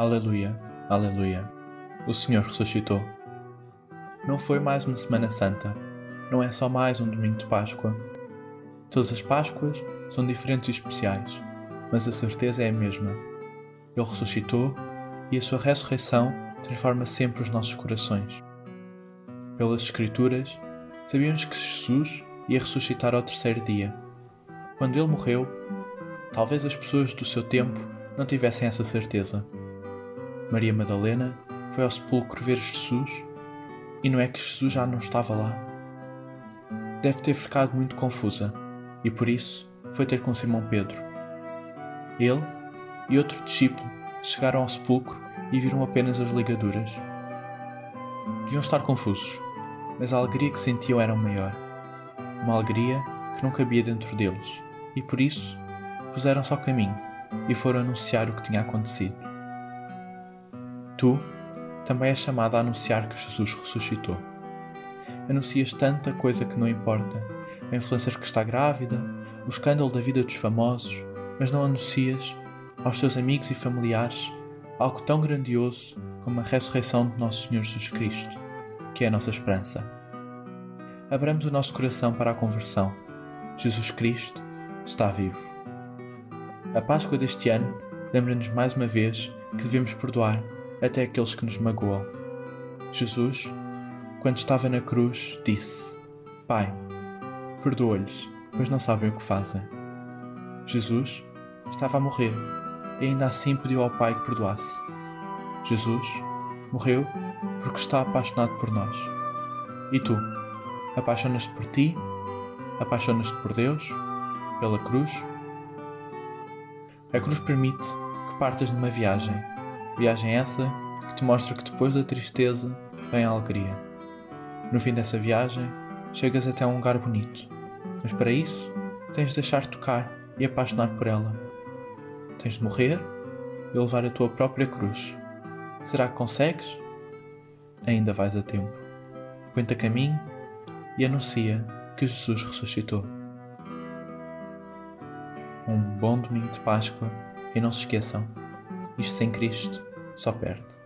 Aleluia, aleluia. O Senhor ressuscitou. Não foi mais uma Semana Santa, não é só mais um domingo de Páscoa. Todas as Páscoas são diferentes e especiais, mas a certeza é a mesma. Ele ressuscitou e a sua ressurreição transforma sempre os nossos corações. Pelas Escrituras, sabíamos que Jesus ia ressuscitar ao terceiro dia. Quando ele morreu, talvez as pessoas do seu tempo não tivessem essa certeza. Maria Madalena foi ao sepulcro ver Jesus e não é que Jesus já não estava lá. Deve ter ficado muito confusa e por isso foi ter com Simão Pedro. Ele e outro discípulo chegaram ao sepulcro e viram apenas as ligaduras. Deviam estar confusos, mas a alegria que sentiam era maior. Uma alegria que não cabia dentro deles e por isso puseram-se ao caminho e foram anunciar o que tinha acontecido. Tu também és chamado a anunciar que Jesus ressuscitou. Anuncias tanta coisa que não importa, a influencer que está grávida, o escândalo da vida dos famosos, mas não anuncias aos teus amigos e familiares algo tão grandioso como a ressurreição de Nosso Senhor Jesus Cristo, que é a nossa esperança. Abramos o nosso coração para a conversão. Jesus Cristo está vivo. A Páscoa deste ano lembra-nos mais uma vez que devemos perdoar até aqueles que nos magoam. Jesus, quando estava na cruz, disse: Pai, perdoa-lhes, pois não sabem o que fazem. Jesus estava a morrer e ainda assim pediu ao Pai que perdoasse. Jesus morreu porque está apaixonado por nós. E tu, apaixonas-te por ti? Apaixonas-te por Deus? Pela cruz? A cruz permite que partas numa viagem Viagem essa que te mostra que depois da tristeza vem a alegria. No fim dessa viagem, chegas até um lugar bonito, mas para isso tens de deixar tocar e apaixonar por ela. Tens de morrer e levar a tua própria cruz. Será que consegues? Ainda vais a tempo. Põe-te a caminho e anuncia que Jesus ressuscitou. Um bom domingo de Páscoa e não se esqueçam, isto sem Cristo só perde.